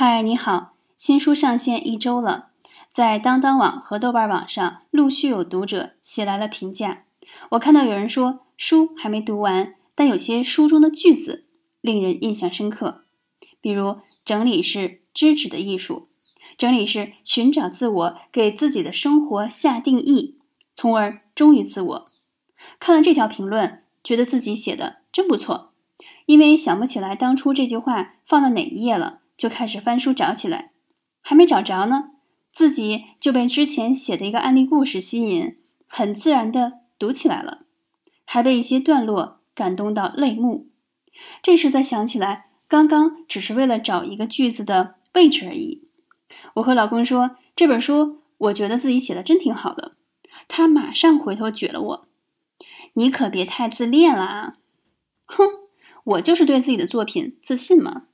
嗨，你好，新书上线一周了，在当当网和豆瓣网上陆续有读者写来了评价。我看到有人说书还没读完，但有些书中的句子令人印象深刻。比如“整理是知止的艺术”，“整理是寻找自我，给自己的生活下定义，从而忠于自我。”看了这条评论，觉得自己写的真不错，因为想不起来当初这句话放到哪一页了。就开始翻书找起来，还没找着呢，自己就被之前写的一个案例故事吸引，很自然的读起来了，还被一些段落感动到泪目。这时才想起来，刚刚只是为了找一个句子的位置而已。我和老公说这本书，我觉得自己写的真挺好的。他马上回头撅了我：“你可别太自恋了啊！”哼，我就是对自己的作品自信嘛。